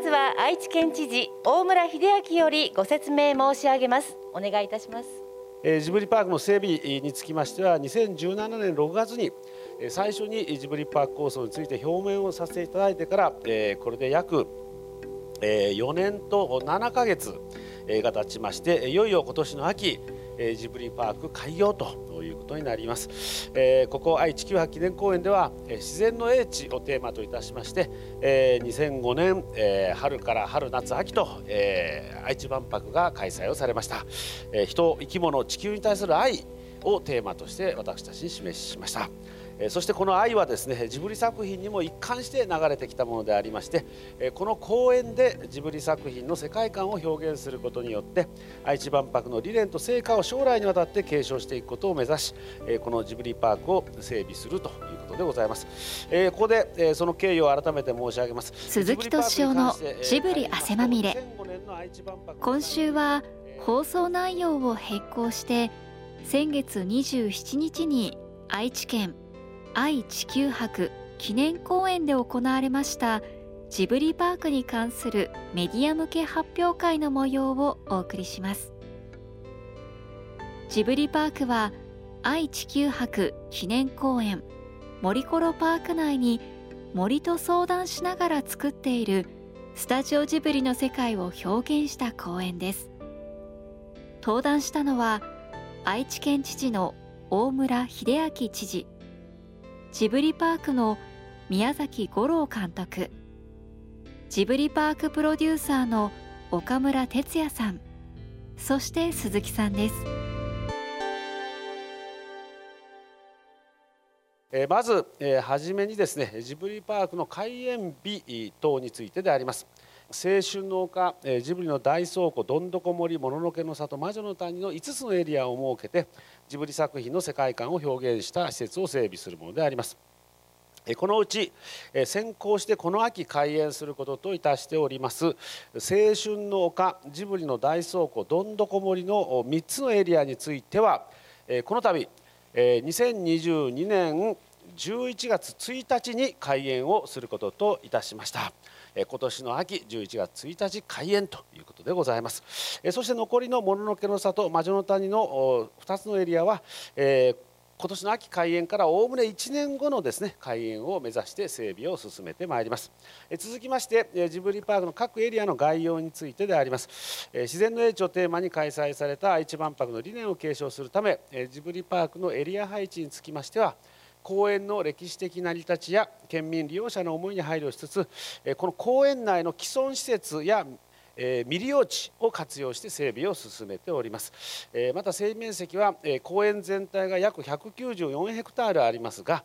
まずは愛知県知事大村秀明よりご説明申し上げます。お願いいたします。ジブリパークの整備につきましては2017年6月に最初にジブリパーク構想について表明をさせていただいてからこれで約4年と7ヶ月が経ちましていよいよ今年の秋ジブリパーク開業ということになります。えここ愛・地球博記念公園では自然の英知をテーマといたしましてえ2005年え春から春夏秋とえ愛知万博が開催をされました。え人生き物地球に対する愛をテーマとして私たちに示しました。そしてこの愛はですねジブリ作品にも一貫して流れてきたものでありましてこの公演でジブリ作品の世界観を表現することによって愛知万博の理念と成果を将来にわたって継承していくことを目指しこのジブリパークを整備するということでございます。ここでその経緯を改めて申し上げます。鈴木敏夫のジブリ汗まみれ。今週は放送内容を並行して先月27日に愛知県愛・地球博記念公演で行われましたジブリパークに関するメディア向け発表会の模様をお送りしますジブリパークは愛・地球博記念公園森コロパーク内に森と相談しながら作っているスタジオジブリの世界を表現した公演です登壇したのは愛知県知事の大村秀明知事ジブリパークの宮崎五郎監督。ジブリパークプロデューサーの岡村哲也さん。そして鈴木さんです。えまずはじめにですねジブリパークの開園日等についてであります。青春の丘えジブリの大倉庫どんどこ森もののけの里魔女の谷の5つのエリアを設けてジブリ作品の世界観を表現した施設を整備するものでありますこのうち先行してこの秋開園することといたしております青春の丘ジブリの大倉庫どんどこ森の3つのエリアについてはこの度2022年11月1日に開園をすることといたしました。今年の秋11月1日開園ということでございます。そして残りのもののけの里魔女の谷の2つのエリアは、えー今年の秋開園からおおむね1年後のですね開園を目指して整備を進めてまいります。え続きましてジブリパークの各エリアの概要についてであります。自然の英知をテーマに開催された愛知万博の理念を継承するためジブリパークのエリア配置につきましては公園の歴史的成り立ちや県民利用者の思いに配慮しつつこの公園内の既存施設や未利用地を活用して整備を進めております。また整備面積は公園全体が約194ヘクタールありますが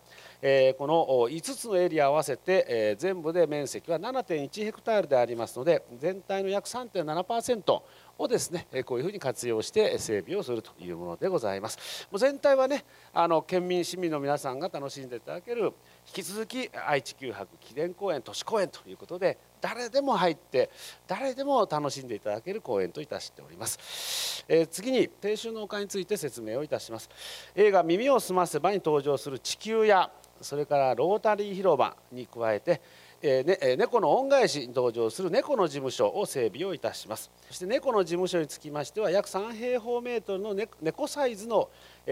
この5つのエリアを合わせて全部で面積は7.1ヘクタールでありますので全体の約3.7%をですねこういうふうに活用して整備をするというものでございます。もう全体はねあの県民市民の皆さんが楽しんでいただける引き続き愛・地球博記念公園都市公園ということで誰でも入って誰でも楽しんでいただける公園といたしております、えー、次に青春の丘について説明をいたします。映画耳をすませばに登場する地球やそれからロータリー広場に加えてね猫の恩返しに登場する猫の事務所を整備をいたします。そして猫の事務所につきましては約3平方メートルの猫サイズの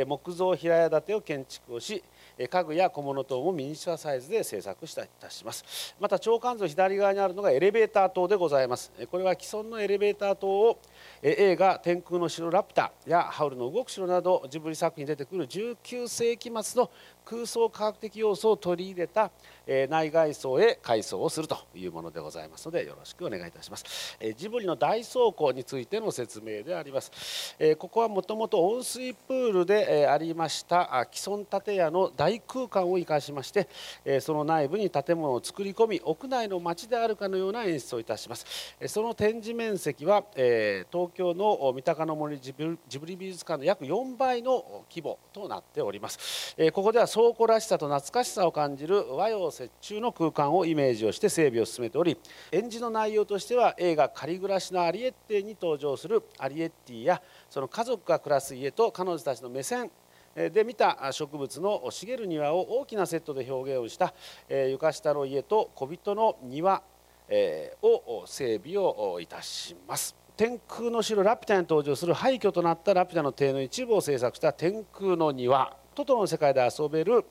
木造平屋建てを建築をし家具や小物等もミニチュアサイズで製作したいたします。また長官図左側にあるのがエレベーター塔でございます。これは既存のエレベーター塔を映画「天空の城ラピュタ」や「ハウルの動く城」などジブリ作品に出てくる19世紀末の空想科学的要素を取り入れたえ内外装へ改装をするというものでございますのでよろしくお願いいたします。えジブリの大倉庫についての説明であります。えここはもともと温水プールでえありました既存建屋の大空間を生かしましてえその内部に建物を作り込み屋内の街であるかのような演出をいたします。えその展示面積はえ東京の三鷹の森ジブリ美術館の約4倍の規模となっております。えここでは倉庫らしさと懐かしさを感じる和洋折衷の空間をイメージをして整備を進めており演じの内容としては映画「仮暮らしのアリエッティ」に登場するアリエッティやその家族が暮らす家と彼女たちの目線で見た植物の茂る庭を大きなセットで表現をした床下の家と小人の庭え、を整備をいたします。天空の城ラピュタに登場する廃墟となったラピュタの邸の一部を制作した天空の庭。トトロの世界で遊べる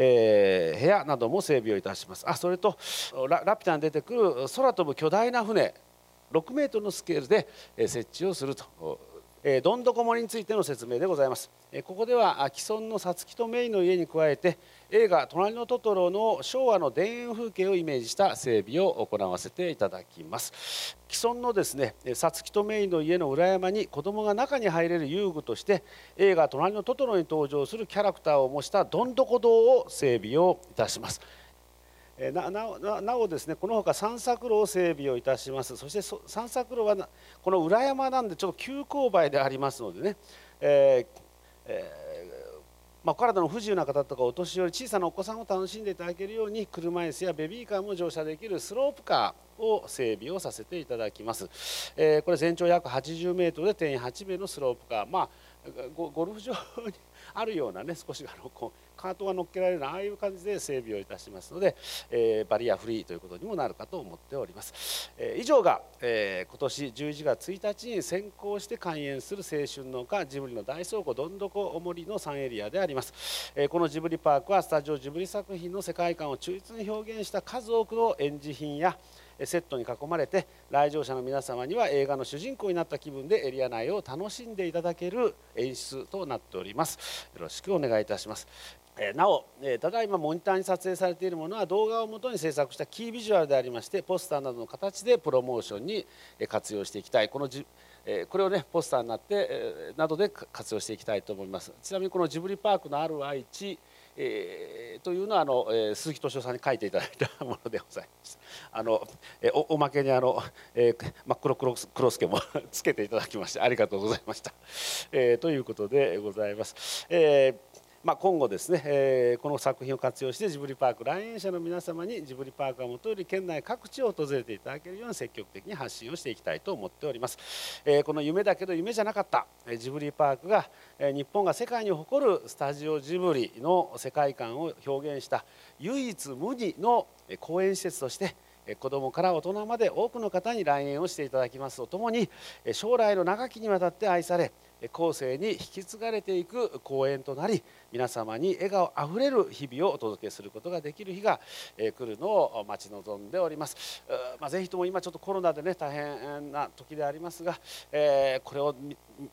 えー、部屋なども整備をいたします。あそれとラピュタに出てくる空飛ぶ巨大な船6メートルのスケールで設置をすると。どんどこ森についての説明でございます、ここでは既存のさつきとメイの家に加えて映画「隣のトトロ」の昭和の田園風景をイメージした整備を行わせていただきます。既存のですねさつきとメイの家の裏山に子供が中に入れる遊具として映画「隣のトトロ」に登場するキャラクターを模したどんどこ堂を整備をいたします。なななおですねこのほか散策路を整備をいたします。そして散策路はこの裏山なんでちょっと急勾配でありますのでね、えーえーまあ、体の不自由な方とかお年寄り小さなお子さんを楽しんでいただけるように車椅子やベビーカーも乗車できるスロープカーを整備をさせていただきます、えー、これ全長約80メートルで定員8名のスロープカー。まあゴルフ場にあるようなね少しあのこうカートが乗っけられるああいう感じで整備をいたしますので、えー、バリアフリーということにもなるかと思っております、えー、以上が、えー、今年11月1日に先行して開園する青春農家ジブリの大倉庫どんどこおもりの3エリアであります、えー、このジブリパークはスタジオジブリ作品の世界観を忠実に表現した数多くの展示品やセットに囲まれて来場者の皆様には映画の主人公になった気分でエリア内を楽しんでいただける演出となっております。よろしくお願いいたします。なおただいまモニターに撮影されているものは動画をもとに制作したキービジュアルでありましてポスターなどの形でプロモーションに活用していきたい。このじこれをねポスターになってなどで活用していきたいと思います。ちなみにこのジブリパークのある愛知えー、というのはあの、えー、鈴木敏夫さんに書いていただいたものでございます。あの、え、おおまけにあの、えー、真っ黒黒黒助もつけていただきましてありがとうございました。えー、ということでございます。えーまあ、今後ですね、えー、この作品を活用してジブリパーク来園者の皆様にジブリパークがもとより県内各地を訪れていただけるように積極的に発信をしていきたいと思っております、えー、この夢だけど夢じゃなかったジブリパークが日本が世界に誇るスタジオジブリの世界観を表現した唯一無二の公園施設として子どもから大人まで多くの方に来園をしていただきます。とともに将来の長きにわたって愛され後世に引き継がれていく公演となり皆様に笑顔あふれる日々をお届けすることができる日が来るのを待ち望んでおります、まあ、ぜひとも今ちょっとコロナでね大変な時でありますが、えこれを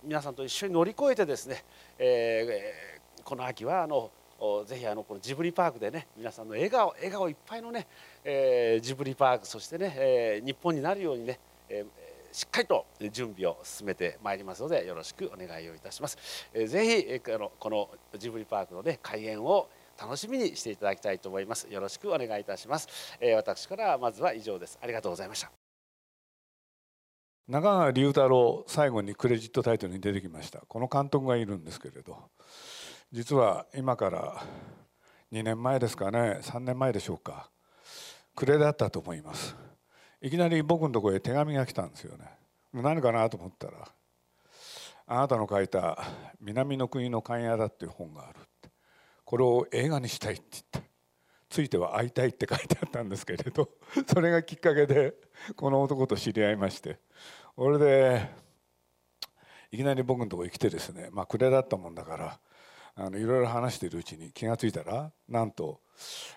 皆さんと一緒に乗り越えてですね、えこの秋はあのぜひあのこのジブリパークでね皆さんの笑顔笑顔いっぱいのね、えー、ジブリパークそしてね、えー、日本になるようにね、えーしっかりと準備を進めてまいりますのでよろしくお願いをいたします。えぜひこのジブリパークのね開園を楽しみにしていただきたいと思います。よろしくお願いいたします。え私からまずは以上です。ありがとうございました。中川龍太郎最後にクレジットタイトルに出てきましたこの監督がいるんですけれど実は今から2年前ですかね3年前でしょうか。暮れだったと思います。いきなり僕のとこへ手紙が来たんですよね。何かなと思ったら「あなたの書いた「南の国の勘屋だ」っていう本があるって。これを映画にしたいって言ってついては会いたいって書いてあったんですけれど それがきっかけでこの男と知り合いまして。それでいきなり僕のところへ来てですねまあ暮れだったもんだからあのいろいろ話しているうちに気が付いたらなんと、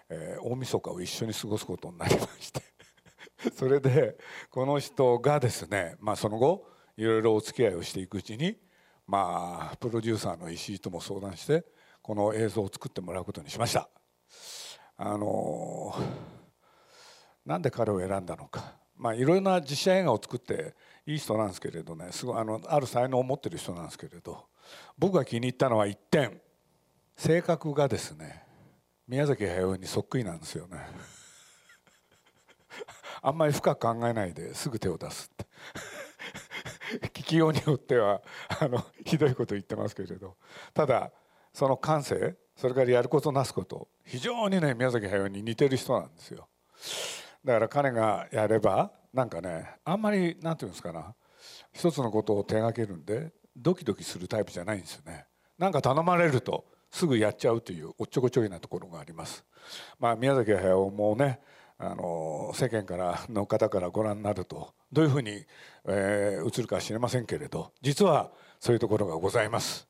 えー、大晦日を一緒に過ごすことになりまして。それでこの人がですね、まあ、その後いろいろお付き合いをしていくうちに、まあ、プロデューサーの石井とも相談してこの映像を作ってもらうことにしました。あのなんで彼を選んだのか、まあ、いろいろな実写映画を作っていい人なんですけれどね。すごいあのある才能を持ってる人なんですけれど。僕が気に入ったのは一点。性格がですね宮崎駿にそっくりなんですよね。あんまり深く考えないですぐ手を出すって。聞きようによってはあのひどいこと言ってますけれど。ただその感性それからやることなすこと非常にね宮崎駿に似てる人なんですよ。だから彼がやればなんかねあんまりなんていうんですかな一つのことを手がけるんでドキドキするタイプじゃないんですよね。なんか頼まれるとすぐやっちゃうというおっちょこちょいなところがあります。まあ宮崎駿もねあの世間からの方からご覧になるとどういうふうに、えー、映るか知りませんけれど実はそういうところがございます。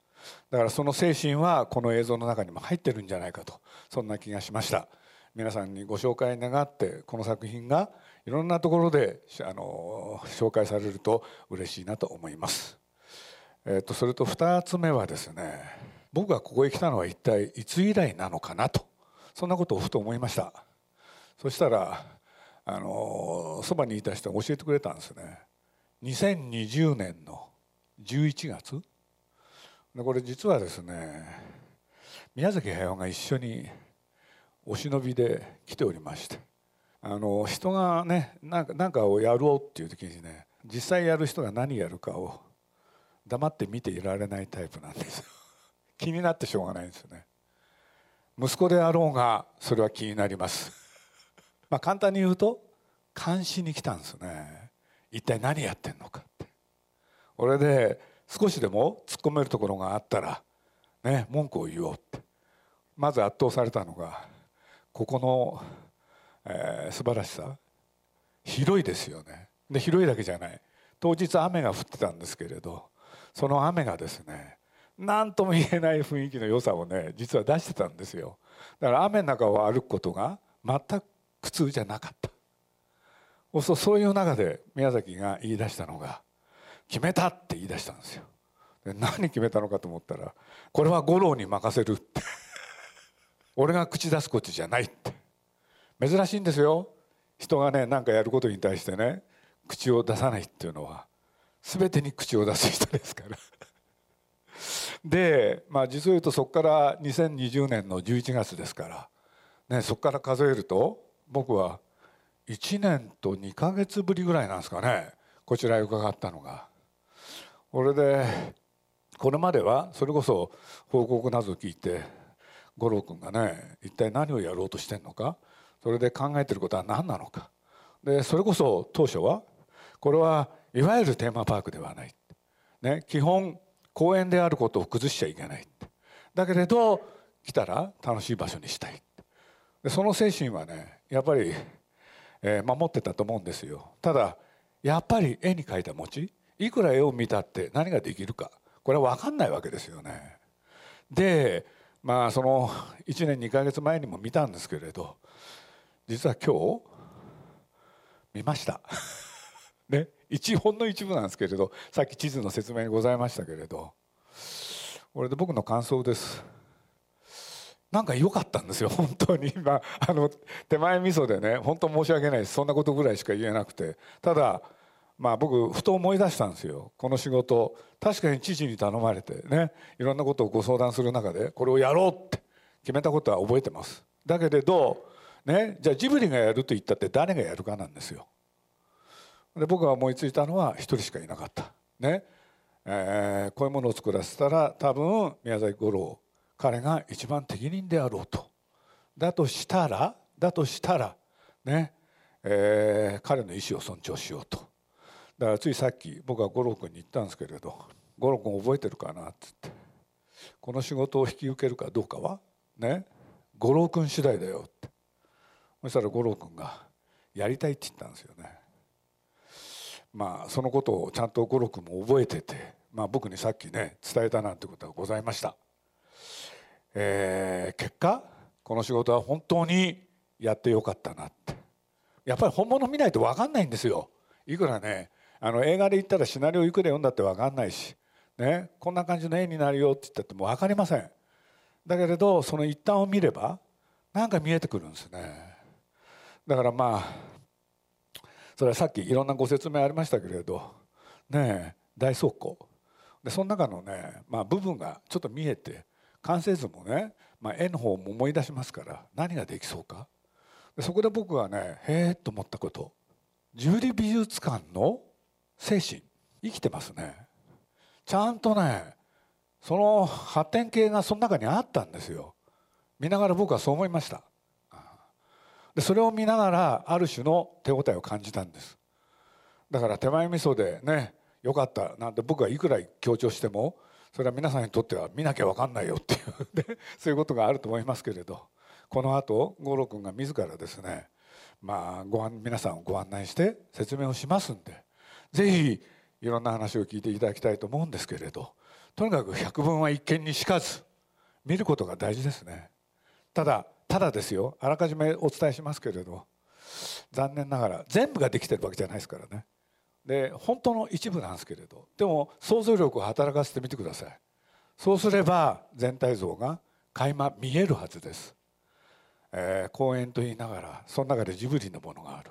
だからその精神はこの映像の中にも入ってるんじゃないかとそんな気がしました。皆さんにご紹介願ってこの作品がいろんなところであの紹介されると嬉しいなと思います、えーと、とそれと2つ目はですね僕がここへ来たのは一体いつ以来なのかなとそんなことをふと思いました。そしたらあのそばにいた人が教えてくれたんですね。2020年の11月。これ実はですね宮崎駿が一緒にお忍びで来ておりましてあの人がねなんかなんかをやろうっていう時にね実際やる人が何やるかを黙って見ていられないタイプなんです。よ気になってしょうがないんですよね。息子であろうがそれは気になります。まあ簡単に言うと監視に来たんですね。一体何やってんのかって。俺で少しでも突っ込めるところがあったらね文句を言おうって。まず圧倒されたのがここの、えー、素晴らしさ。広いですよね。で広いだけじゃない。当日雨が降ってたんですけれどその雨がですね何とも言えない雰囲気の良さをね実は出してたんですよ。だから雨の中を歩くことが全く苦痛じゃなかった。そういう中で宮崎が言い出したのが「決めた!」って言い出したんですよ。で何決めたのかと思ったら「これは五郎に任せる」って。俺が口出すことじゃないって。珍しいんですよ。人がね何かやることに対してね口を出さないっていうのは全てに口を出す人ですから。でまあ実を言うとそこから2020年の11月ですから、ね、そこから数えると僕は1年と2か月ぶりぐらいなんですかねこちらへ伺ったのが。これでこれまではそれこそ報告など聞いて五郎君がね一体何をやろうとしてんのかそれで考えてることは何なのかでそれこそ当初はこれはいわゆるテーマパークではない、ね、基本公園であることを崩しちゃいけないだけれど来たら楽しい場所にしたいでその精神はねやっぱり、えー、守ってたと思うんですよ。ただやっぱり絵に描いた餅いくら絵を見たって何ができるかこれは分かんないわけですよね。でまあその1年2か月前にも見たんですけれど実は今日見ました。ね。一ほんの一部なんですけれどさっき地図の説明にございましたけれどこれで僕の感想です。なんか良かったんですよ本当に。今あの手前味噌でね本当申し訳ないです。そんなことぐらいしか言えなくて。ただまあ僕ふと思い出したんですよ。この仕事確かに知事に頼まれてねいろんなことをご相談する中でこれをやろうって決めたことは覚えてます。だけれどねじゃあジブリがやると言ったって誰がやるかなんですよ。で僕が思いついたのは一人しかいなかった。ね。えー、こういうものを作らせたら多分宮崎五郎彼が一番適任であろうと。だとしたらだとしたらね、えー、彼の意思を尊重しようと。だからついさっき僕は五郎君に言ったんですけれど「五郎君覚えてるかな?」っつって「この仕事を引き受けるかどうかはね。五郎君次第だよ」って。そしたら五郎君が「やりたい」って言ったんですよね。まあそのことをちゃんと五郎君も覚えてて、まあ、僕にさっきね伝えたなんてことがございました。えー、結果この仕事は本当にやってよかったなって。やっぱり本物見ないと分かんないんですよ。いくらねあの映画で言ったらシナリオいくら読んだって分かんないし、ね、こんな感じの絵になるよって言ったっても分かりません。だけれどその一端を見ればなんか見えてくるんですね。だからまあそれはさっきいろんなご説明ありましたけれどね大倉庫。でその中のね、まあ、部分がちょっと見えて完成図もね、まあ、絵の方も思い出しますから何ができそうか。でそこで僕はねへえと思ったこと。ジュリ美術館の精神。生きてますね。ちゃんとねその発展系がその中にあったんですよ。見ながら僕はそう思いました。でそれを見ながらある種の手応えを感じたんです。だから手前味噌でねよかったなんて僕がいくら強調してもそれは皆さんにとっては見なきゃ分かんないよっていう そういうことがあると思いますけれど。このあと五郎君が自らですねまあご案皆さんをご案内して説明をしますんでぜひいろんな話を聞いていただきたいと思うんですけれどとにかく百聞は一見にしかず見ることが大事ですね。ただただですよあらかじめお伝えしますけれど残念ながら全部ができてるわけじゃないですからね。で本当の一部なんですけれどでも想像力を働かせてみてください。そうすれば全体像が垣間見えるはずです、えー、公園と言いながらその中でジブリのものがある。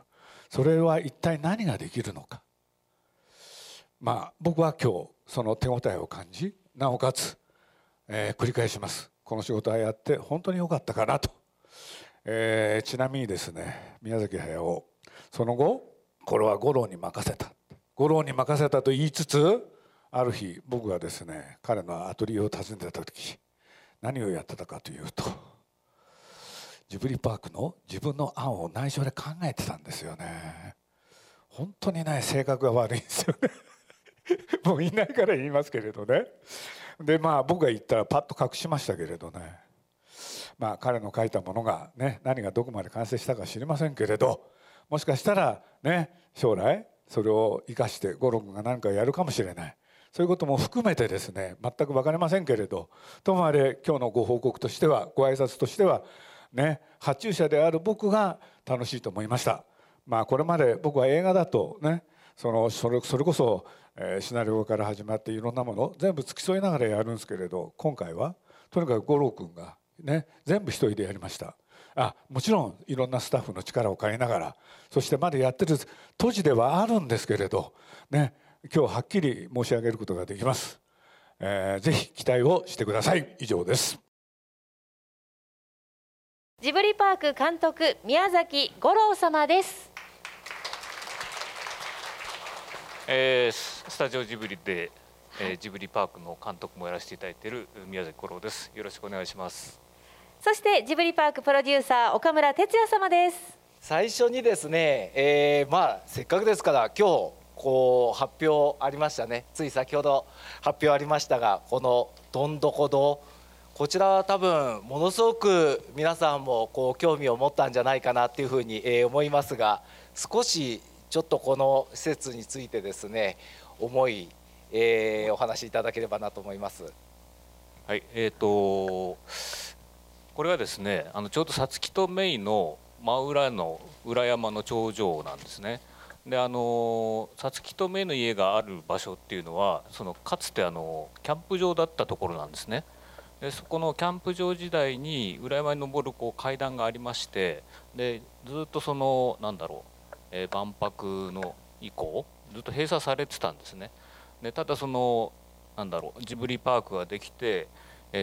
それは一体何ができるのか。まあ僕は今日その手応えを感じなおかつ、えー、繰り返します。この仕事はやって本当に良かったかなと、えー、ちなみにですね宮崎駿その後これは五郎に任せた。五郎に任せたと言いつつある日僕がですね彼のアトリエを訪ねてた時何をやってたかというとジブリパークの自分の案を内緒で考えてたんですよね。本当にね性格が悪いんですよね。もういないから言いますけれどね。でまあ僕が言ったらパッと隠しましたけれどね。まあ彼の書いたものがね何がどこまで完成したか知りませんけれどもしかしたらね将来それを生かして五郎君が何かやるかもしれない。そういうことも含めてですね全く分かりませんけれどともあれ今日のご報告としてはご挨拶としてはね発注者である僕が楽しいと思いました。まあこれまで僕は映画だとねそのそれそれこそ、え、シナリオから始まっていろんなもの全部付き添いながらやるんですけれど今回はとにかく五郎君がね全部一人でやりました。あもちろんいろんなスタッフの力を借りながらそしてまだやってる当時ではあるんですけれどね今日はっきり申し上げることができます、えー、ぜひ期待をしてください。以上です。ジブリパーク監督宮崎五郎様です。えー、スタジオジブリで、えー、ジブリパークの監督もやらせていただいている宮崎五郎です。よろしくお願いしますそしてジブリパークプロデューサー岡村哲也様です。最初にですね、えー、まあせっかくですから今日こう発表ありましたね。つい先ほど発表ありましたがこのどんどこ堂。こちらは多分ものすごく皆さんもこう興味を持ったんじゃないかなっていうふうに思いますが少しちょっとこの施設についてですね思い、えー、お話しいただければなと思います。はいえーと、これはですねあのちょうどさつきとメイの真裏の裏山の頂上なんですね。であのさつきとめの家がある場所っていうのはそのかつてあのキャンプ場だったところなんですねでそこのキャンプ場時代に裏山に登るこう階段がありましてでずっとそのなんだろう、えー、万博の以降ずっと閉鎖されてたんですねでただそのなんだろうジブリパークができて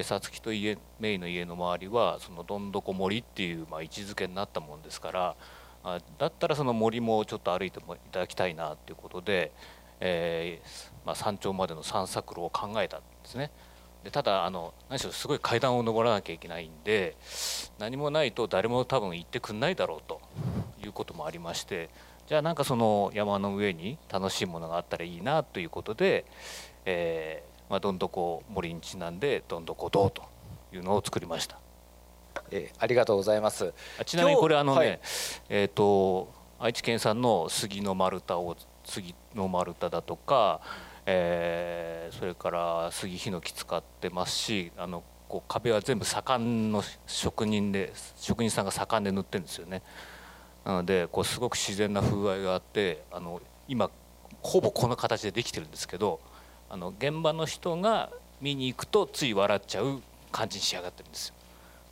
さつきと家メイの家の周りはそのどんどこ森っていう、まあ、位置づけになったもんですからあだったらその森もちょっと歩いてもいただきたいなっていうことで、えー、まあ、山頂までの散策路を考えたんですね。でただあの何しろすごい階段を上らなきゃいけないんで何もないと誰も多分行ってくんないだろうということもありましてじゃあなんかその山の上に楽しいものがあったらいいなということで、えーまあ、どんどこ森にちなんでどんどこ堂というのを作りました。えー、ありがとうございます。ちなみにこれあのね、はい、えっ、ー、と愛知県産の杉の丸太を杉の丸太だとか、えー、それから杉ヒノキ使ってますしあのこう壁は全部左官の職人で職人さんが左官で塗ってるんですよね。なのでこうすごく自然な風合いがあってあの今ほぼこの形でできてるんですけどあの現場の人が見に行くとつい笑っちゃう感じに仕上がってるんですよ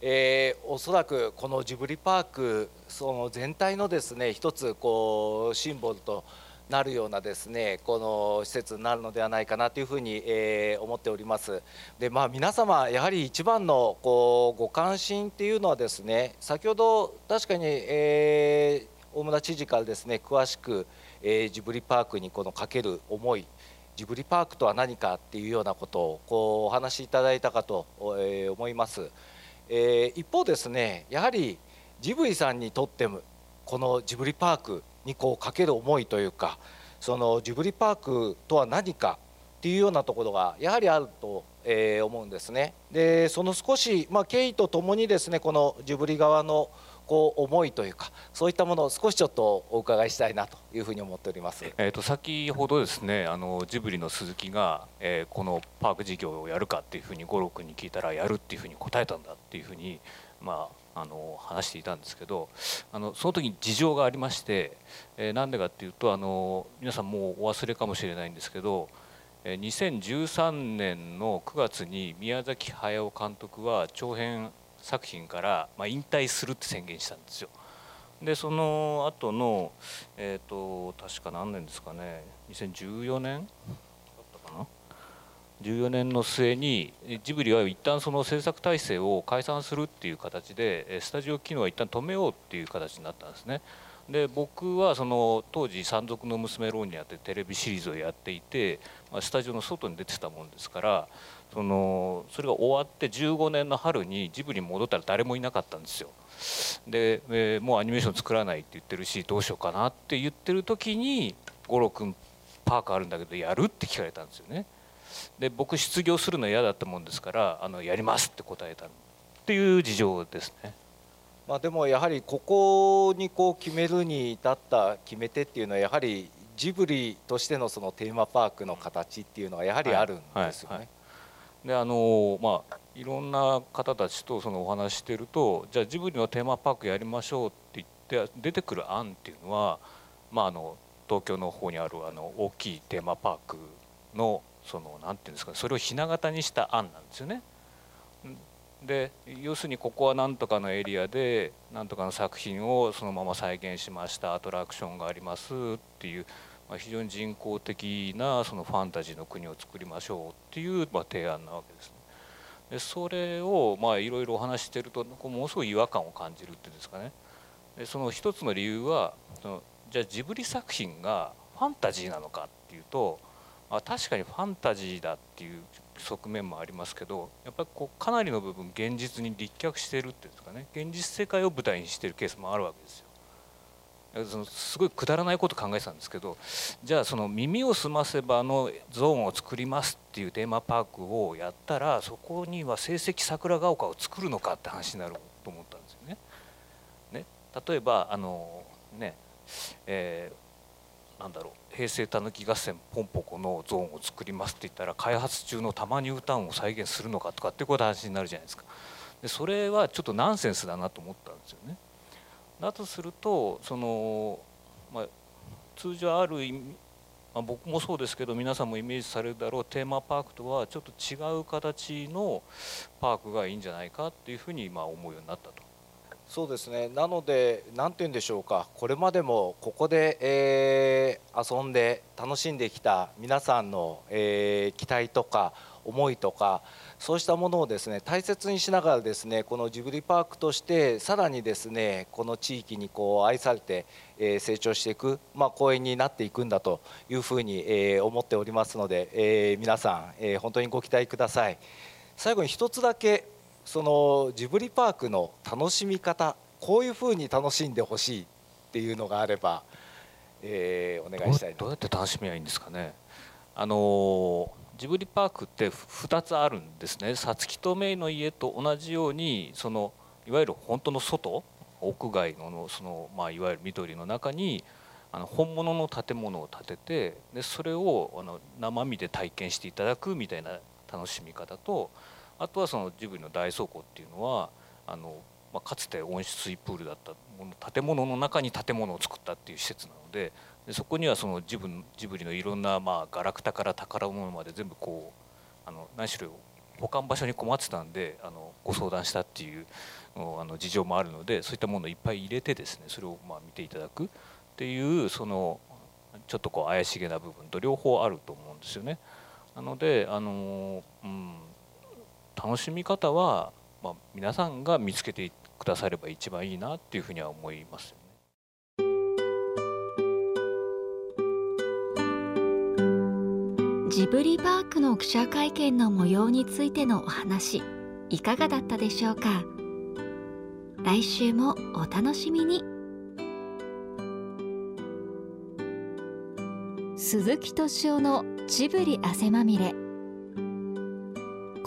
えー、おそらくこのジブリパークその全体のですね一つこうシンボルとなるようなですねこの施設になるのではないかなというふうに、えー、思っております。でまあ皆様やはり一番のこうご関心っていうのはですね先ほど確かに、えー、大村知事からですね詳しく、えー、ジブリパークにこのかける思いジブリパークとは何かっていうようなことをこうお話しいただいたかと、思います。えー、一方ですねやはりジブリさんにとってもこのジブリパークにこうかける思いというかそのジブリパークとは何かっていうようなところがやはりあると、え、思うんですね。でその少し、まあ、経緯とともにですねこのジブリ側のこう思いというかそういったものを少しちょっとお伺いしたいなというふうに思っております。えーと、先ほどですねあのジブリの鈴木が、えー、このパーク事業をやるかっていうふうに五郎君に聞いたらやるっていうふうに答えたんだっていうふうにまああの話していたんですけどあのその時に事情がありまして、えー、なんでかっていうとあの皆さんもうお忘れかもしれないんですけど2013年の9月に宮崎駿監督は長編作品から、まあ、引退するって宣言したんですよ。でその後のえっ、ー、と確か何年ですかね2014年？だったかな？14年の末にジブリは一旦その制作体制を解散するっていう形でスタジオ機能は一旦止めようっていう形になったんですね。で僕はその当時「山賊の娘ローニャ」ってテレビシリーズをやっていて、まあ、スタジオの外に出てたもんですからそのそれが終わって15年の春にジブリに戻ったら誰もいなかったんですよ。で、えー、もうアニメーション作らないって言ってるしどうしようかなって言ってる時に「五郎君パークあるんだけどやる?」って聞かれたんですよね。で僕失業するの嫌だったもんですから「あのやります」って答えたっていう事情ですね。まあ、でもやはりここにこう決めるに至った決め手っていうのはやはりジブリとしてのそのテーマパークの形っていうのはやはりあるんですよね。はいはいはい、であのまあいろんな方たちとそのお話してるとじゃあジブリのテーマパークやりましょうって言って出てくる案っていうのは、まあ、あの東京の方にあるあの大きいテーマパークのそのなんていうんですかそれをひな形にした案なんですよね。で要するにここは何とかのエリアで何とかの作品をそのまま再現しましたアトラクションがありますっていう、まあ、非常に人工的なそのファンタジーの国を作りましょうっていう、まあ、提案なわけですね。でそれをいろいろお話してるとものすごい違和感を感じるっていうんですかねでその一つの理由はそのじゃあジブリ作品がファンタジーなのかっていうと、あ、確かにファンタジーだっていう側面もありますけどやっぱりこうかなりの部分現実に立脚してるっていうんですかね現実世界を舞台にしてるケースもあるわけですよ。そのすごいくだらないこと考えてたんですけどじゃあその「耳をすませば」のゾーンを作りますっていうテーマパークをやったらそこには成績桜ヶ丘を作るのかって話になると思ったんですよね。ね例えばあのねえー、なんだろう平成たぬき合戦ポンポコのゾーンを作りますって言ったら開発中のたまニュータウンを再現するのかとかってこと話になるじゃないですか。でそれはちょっとナンセンスだなと思ったんですよね。だとするとその、まあ、通常ある意味、まあ、僕もそうですけど皆さんもイメージされるだろうテーマパークとはちょっと違う形のパークがいいんじゃないかっていうふうにまあ思うようになったと。そうですねなので何て言うんでしょうかこれまでもここで、えー、遊んで楽しんできた皆さんの、えー、期待とか思いとかそうしたものをですね大切にしながらですねこのジブリパークとしてさらにですねこの地域にこう愛されて、えー、成長していく、まあ、公園になっていくんだというふうに、え、思っておりますので、え、皆さん、え、本当にご期待ください。最後に一つだけそのジブリパークの楽しみ方こういうふうに楽しんでほしいっていうのがあれば、えー、お願いしたいどうやって楽しみはいいんですかね。あのジブリパークって2つあるんですね。さつきとメイの家と同じようにそのいわゆる本当の外屋外のその、まあ、いわゆる緑の中にあの本物の建物を建ててでそれをあの生身で体験していただくみたいな楽しみ方とあとはそのジブリの大倉庫っていうのはあの、まあ、かつて温水プールだったもの建物の中に建物を作ったっていう施設なのででそこにはそのジブジブリのいろんな、まあ、ガラクタから宝物まで全部こうあの何しろ保管場所に困ってたんであのご相談したっていうあの事情もあるのでそういったものをいっぱい入れてですねそれをまあ見ていただくっていうそのちょっとこう怪しげな部分と両方あると思うんですよね。なのであの、うん、楽しみ方は、まあ、皆さんが見つけてくだされば一番いいなっていうふうには思いますよね。ジブリパークの記者会見の模様についてのお話いかがだったでしょうか？来週もお楽しみに。鈴木敏夫のジブリ汗まみれ。